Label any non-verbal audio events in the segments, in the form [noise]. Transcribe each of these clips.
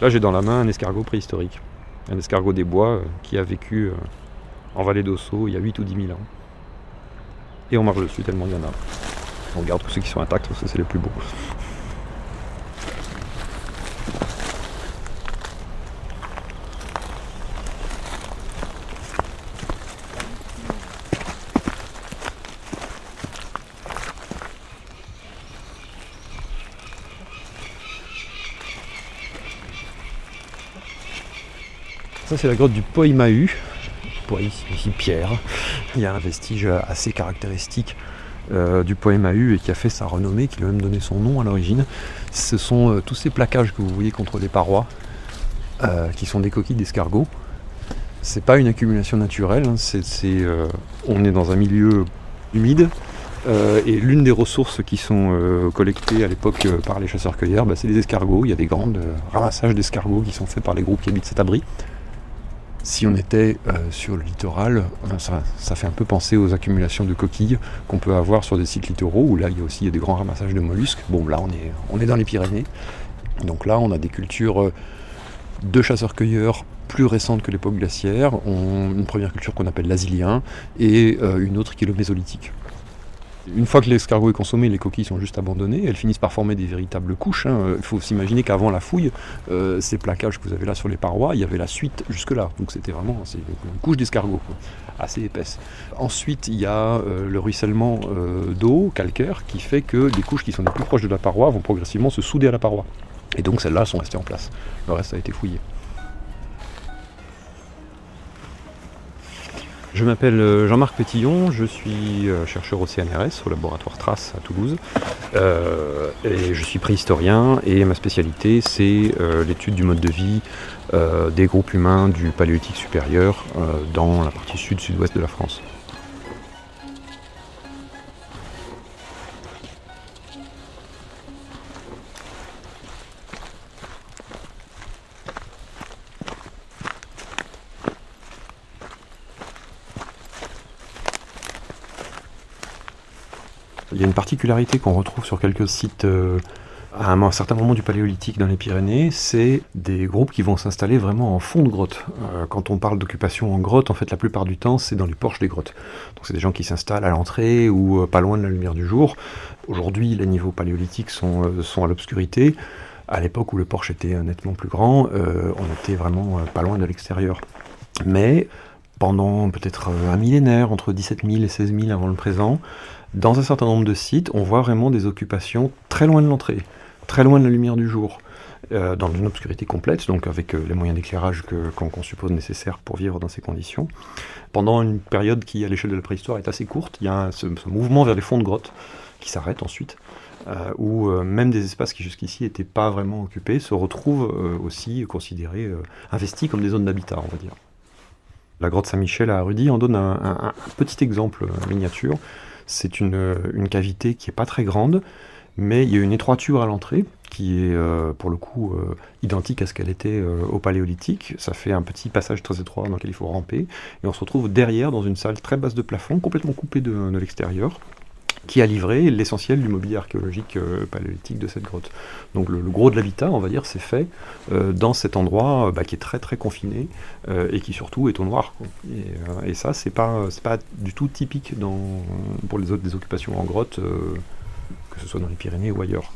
Là, j'ai dans la main un escargot préhistorique, un escargot des bois euh, qui a vécu euh, en vallée d'Osso il y a 8 ou 10 000 ans. Et on marche dessus tellement il y en a. On regarde tous ceux qui sont intacts, parce c'est les plus beaux. Ça, c'est la grotte du Poimahu. ici, ici Pierre. Il y a un vestige assez caractéristique euh, du Poimahu et qui a fait sa renommée, qui lui a même donné son nom à l'origine. Ce sont euh, tous ces plaquages que vous voyez contre les parois, euh, qui sont des coquilles d'escargots. C'est pas une accumulation naturelle, hein. on est dans un milieu humide. et l'une des ressources qui sont collectées à l'époque par les chasseurs-cueilleurs, bah, c'est les escargots. Il y a des grands ramassages d'escargots qui sont faits par les groupes qui habitent cet abri. Si on était euh, sur le littoral, euh, ça, fait un peu penser aux accumulations de coquilles qu'on peut avoir sur des sites littoraux, où là il y a aussi des grands ramassages de mollusques. Bon là on est, dans les Pyrénées, donc là on a des cultures euh, de chasseurs-cueilleurs plus récentes que l'époque glaciaire, on, une première culture qu'on appelle l'asilien, et une autre qui est le mésolithique. Une fois que l'escargot est consommé, les coquilles sont juste abandonnées, elles finissent par former des véritables couches. Hein. Il faut s'imaginer qu'avant la fouille, euh, ces plaquages que vous avez là sur les parois, il y avait la suite jusque-là. Donc c'était vraiment une couche d'escargot, assez épaisse. Ensuite, il y a euh, le ruissellement euh, d'eau calcaire qui fait que les couches qui sont les plus proches de la paroi vont progressivement se souder à la paroi. Et donc celles-là sont restées en place. Le reste a été fouillé. Je m'appelle euh, Jean-Marc Pétillon, je suis euh, chercheur au CNRS, au laboratoire Trace à Toulouse, euh, et je suis préhistorien et ma spécialité c'est l'étude du mode de vie des groupes humains du paléolithique supérieur dans la partie sud-sud-ouest de la France. Y a une particularité qu'on retrouve sur quelques sites euh, à un certain moment du paléolithique dans les Pyrénées, c'est des groupes qui vont s'installer vraiment en fond de grotte. Euh, quand on parle d'occupation en grotte, en fait, la plupart du temps, c'est dans les porches des grottes. Donc, c'est des gens qui s'installent à l'entrée ou euh, pas loin de la lumière du jour. Aujourd'hui, les niveaux paléolithiques sont, sont à l'obscurité. À l'époque où le porche était nettement plus grand, on était vraiment pas loin de l'extérieur. Mais pendant peut-être un millénaire, entre 17 000 et 16 000 avant le présent, dans un certain nombre de sites, on voit vraiment des occupations très loin de l'entrée, très loin de la lumière du jour, euh, dans une obscurité complète, donc avec euh, les moyens d'éclairage qu'on suppose nécessaires pour vivre dans ces conditions. Pendant une période qui, à l'échelle de la préhistoire, est assez courte, il y a ce, mouvement vers les fonds de grotte qui s'arrête ensuite. Euh, où même des espaces qui jusqu'ici n'étaient pas vraiment occupés se retrouvent aussi considérés, investis comme des zones d'habitat, on va dire. La grotte Saint-Michel à Rudy en donne un, un petit exemple miniature. C'est une, cavité qui n'est pas très grande, mais il y a une étroiture à l'entrée qui est euh, pour le coup euh, identique à ce qu'elle était euh, au paléolithique. Ça fait un petit passage très étroit dans lequel il faut ramper. Et on se retrouve derrière dans une salle très basse de plafond, complètement coupée de l'extérieur, qui a livré l'essentiel du mobilier archéologique euh, paléolithique de cette grotte. Donc le, gros de l'habitat, on va dire, c'est fait euh, dans cet endroit euh, bah, qui est très très confiné et qui surtout est au noir. Et, ça, c'est pas pas du tout typique pour les autres des occupations en grotte, que ce soit dans les Pyrénées ou ailleurs.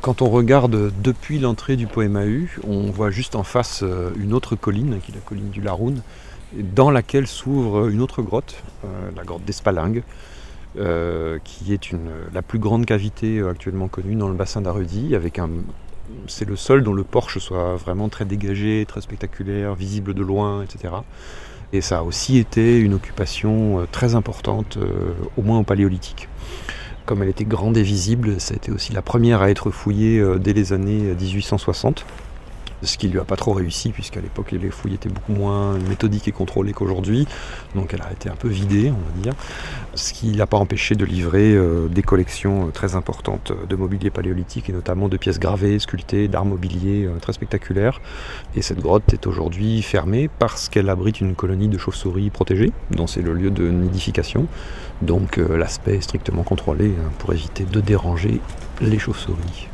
Quand on regarde depuis l'entrée du Poémahu, on voit juste en face euh, une autre colline, qui est la colline du Laroun, dans laquelle s'ouvre une autre grotte, euh, la grotte d'Espalingue, euh, qui est la plus grande cavité actuellement connue dans le bassin d'Arudi, avec un c'est le sol dont le porche soit vraiment très dégagé, très spectaculaire, visible de loin, etc. Et ça a aussi été une occupation très importante, au moins au paléolithique. Comme elle était grande et visible, ça a été aussi la première à être fouillée euh, dès les années 1860. Ce qui lui a pas trop réussi, puisqu'à l'époque les fouilles étaient beaucoup moins méthodiques et contrôlées qu'aujourd'hui, donc elle a été un peu vidée, on va dire, ce qui l'a pas empêché de livrer euh, des collections euh, très importantes de mobilier paléolithique, et notamment de pièces gravées, sculptées, d'art mobilier euh, très spectaculaires. Et cette grotte est aujourd'hui fermée parce qu'elle abrite une colonie de chauves-souris protégée, dont c'est le lieu de nidification, donc l'aspect est strictement contrôlé hein, pour éviter de déranger les chauves-souris.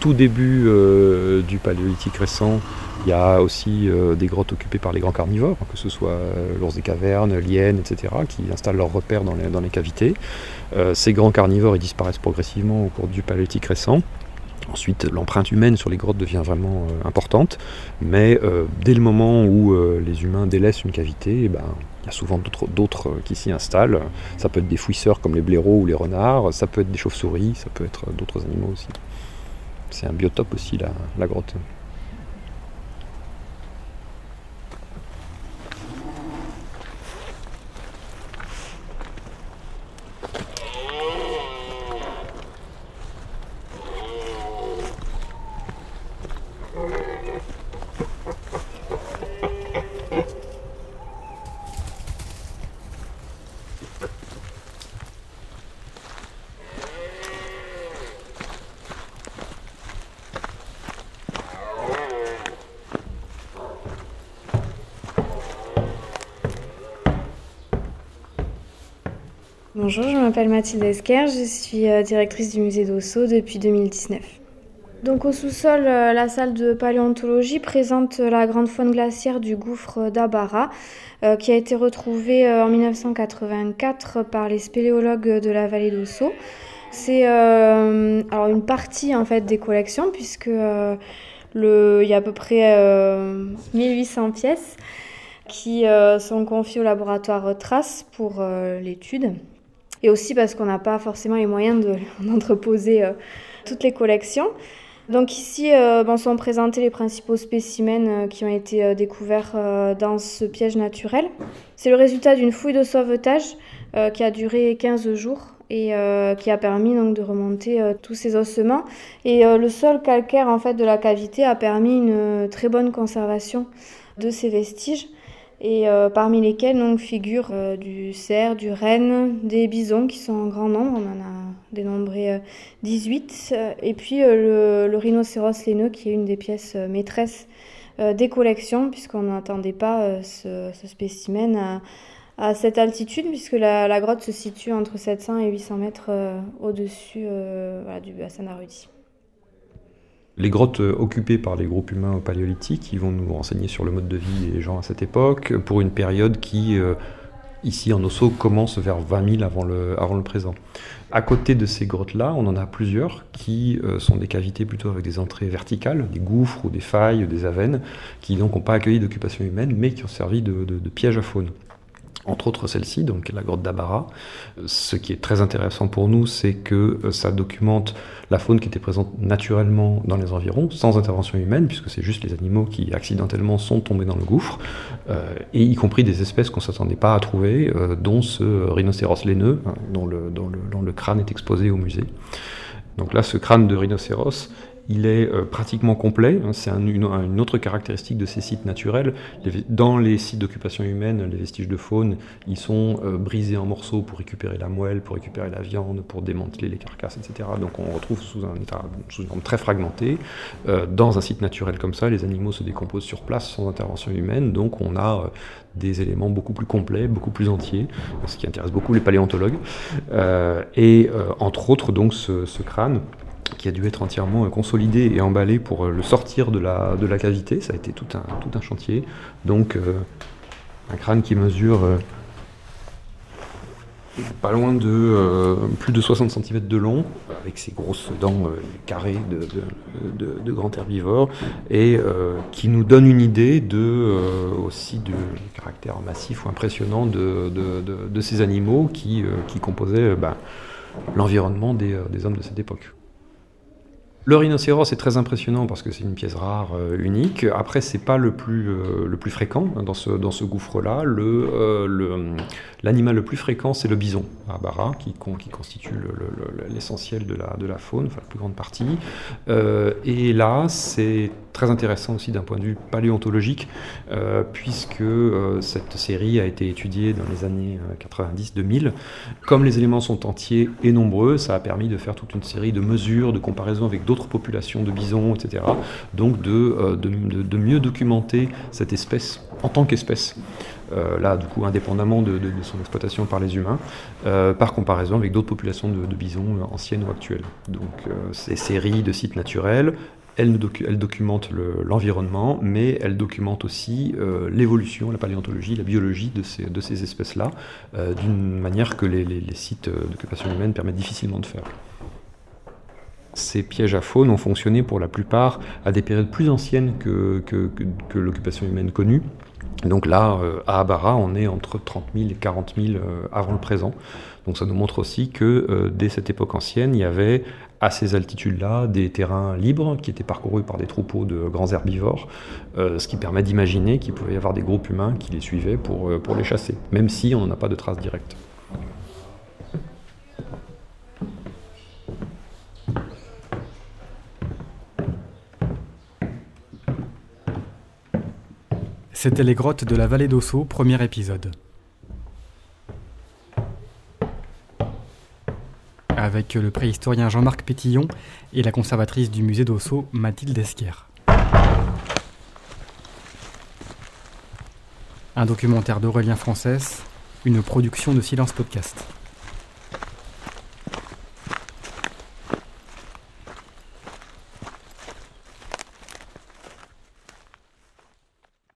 Tout début euh, du paléolithique récent, il y a aussi euh, des grottes occupées par les grands carnivores, que ce soit euh, l'ours des cavernes, l'hyène, etc., qui installent leurs repères dans les, cavités. ces grands carnivores disparaissent progressivement au cours du paléolithique récent. Ensuite, l'empreinte humaine sur les grottes devient vraiment importante, mais dès le moment où les humains délaissent une cavité, eh ben, il y a souvent d'autres qui s'y installent. Ça peut être des fouisseurs comme les blaireaux ou les renards, ça peut être des chauves-souris, ça peut être d'autres animaux aussi. C'est un biotope aussi, la, grotte. Bonjour, je m'appelle Mathilde Esquer, je suis euh, directrice du musée d'Osso depuis 2019. Donc au sous-sol, euh, la salle de paléontologie présente la grande faune glaciaire du gouffre d'Abara, euh, qui a été retrouvée en 1984 par les spéléologues de la vallée d'Osso. C'est alors une partie en fait des collections puisque il y a à peu près 1800 pièces qui sont confiées au laboratoire Trace pour l'étude et aussi parce qu'on n'a pas forcément les moyens [laughs] d'entreposer euh, toutes les collections. Donc ici euh, sont présentés les principaux spécimens euh, qui ont été découverts dans ce piège naturel. C'est le résultat d'une fouille de sauvetage qui a duré 15 jours et qui a permis donc de remonter tous ces ossements. Et le sol calcaire en fait de la cavité a permis une très bonne conservation de ces vestiges et euh, parmi lesquels figurent euh, du cerf, du renne, des bisons qui sont en grand nombre, on en a dénombré 18, euh, et puis le, rhinocéros laineux qui est une des pièces maîtresses des collections, puisqu'on n'attendait pas ce, spécimen à, cette altitude, puisque la, grotte se situe entre 700 et 800 mètres au-dessus du bassin. Les grottes euh, occupées par les groupes humains au paléolithique, ils vont nous renseigner sur le mode de vie des gens à cette époque, pour une période qui, euh, ici en Osso, commence vers 20 000 avant le, présent. À côté de ces grottes-là, on en a plusieurs qui euh, sont des cavités plutôt avec des entrées verticales, des gouffres ou des failles, des avennes, qui donc n'ont pas accueilli d'occupation humaine, mais qui ont servi de, de, de piège à faune entre autres celle-ci, donc la grotte d'Abara. Ce qui est très intéressant pour nous, c'est que euh, ça documente la faune qui était présente naturellement dans les environs, sans intervention humaine, puisque c'est juste les animaux qui accidentellement sont tombés dans le gouffre, euh, et y compris des espèces qu'on ne s'attendait pas à trouver, euh, dont ce rhinocéros laineux, hein, dont, le, dont, le, dont le crâne est exposé au musée. Donc là, ce crâne de rhinocéros il est euh, pratiquement complet. C'est une, autre caractéristique de ces sites naturels. dans les sites d'occupation humaine, les vestiges de faune, ils sont euh, brisés en morceaux pour récupérer la moelle, pour récupérer la viande, pour démanteler les carcasses, etc. Donc on retrouve sous un état très fragmenté. Euh, dans un site naturel comme ça, les animaux se décomposent sur place sans intervention humaine, donc on a des éléments beaucoup plus complets, beaucoup plus entiers, ce qui intéresse beaucoup les paléontologues. et entre autres, donc ce crâne qui a dû être entièrement euh, consolidé et emballé pour euh, le sortir de la, de la cavité. Ça a été tout un, tout un chantier. Donc, euh, un crâne qui mesure pas loin de plus de 60 cm de long, avec ses grosses dents carrées de, grands herbivores, et euh, qui nous donne une idée de, aussi du caractère massif ou impressionnant de, ces animaux qui, composaient ben, l'environnement des hommes de cette époque. Le rhinocéros est très impressionnant parce que c'est une pièce rare, euh, unique. Après, c'est pas le plus, euh, le plus fréquent dans ce, dans ce gouffre-là. Euh, l'animal le, plus fréquent, c'est le bison à Barra, qui, qui constitue l'essentiel de la, de la faune, enfin la plus grande partie. et là, c'est très intéressant aussi d'un point de vue paléontologique, puisque cette série a été étudiée dans les années 90-2000. Comme les éléments sont entiers et nombreux, ça a permis de faire toute une série de mesures, de comparaisons avec d'autres populations de bisons, etc. Donc euh, de, mieux documenter cette espèce en tant qu'espèce. Euh, là, du coup, indépendamment de, son exploitation par les humains, euh, par comparaison avec d'autres populations de, bisons anciennes ou actuelles. Donc, ces séries de sites naturels, elles, documentent l'environnement, mais elles documentent aussi l'évolution, la paléontologie, la biologie de ces, espèces-là, d'une manière que les, sites d'occupation humaine permettent difficilement de faire. Ces pièges à faune ont fonctionné pour la plupart à des périodes plus anciennes que, que, l'occupation humaine connue. Donc là, euh, à Abara, on est entre 30 000 et 40 000 euh, avant le présent. Donc ça nous montre aussi que euh, dès cette époque ancienne, il y avait à ces altitudes-là des terrains libres qui étaient parcourus par des troupeaux de grands herbivores, ce qui permet d'imaginer qu'il pouvait y avoir des groupes humains qui les suivaient pour, pour les chasser, même si on n'en a pas de traces directes. C'était les grottes de la vallée d'Osso, premier épisode. Avec le préhistorien Jean-Marc Pétillon et la conservatrice du musée d'Osso, Mathilde Esquer. Un documentaire d'Aurélien Française, une production de Silence Podcast.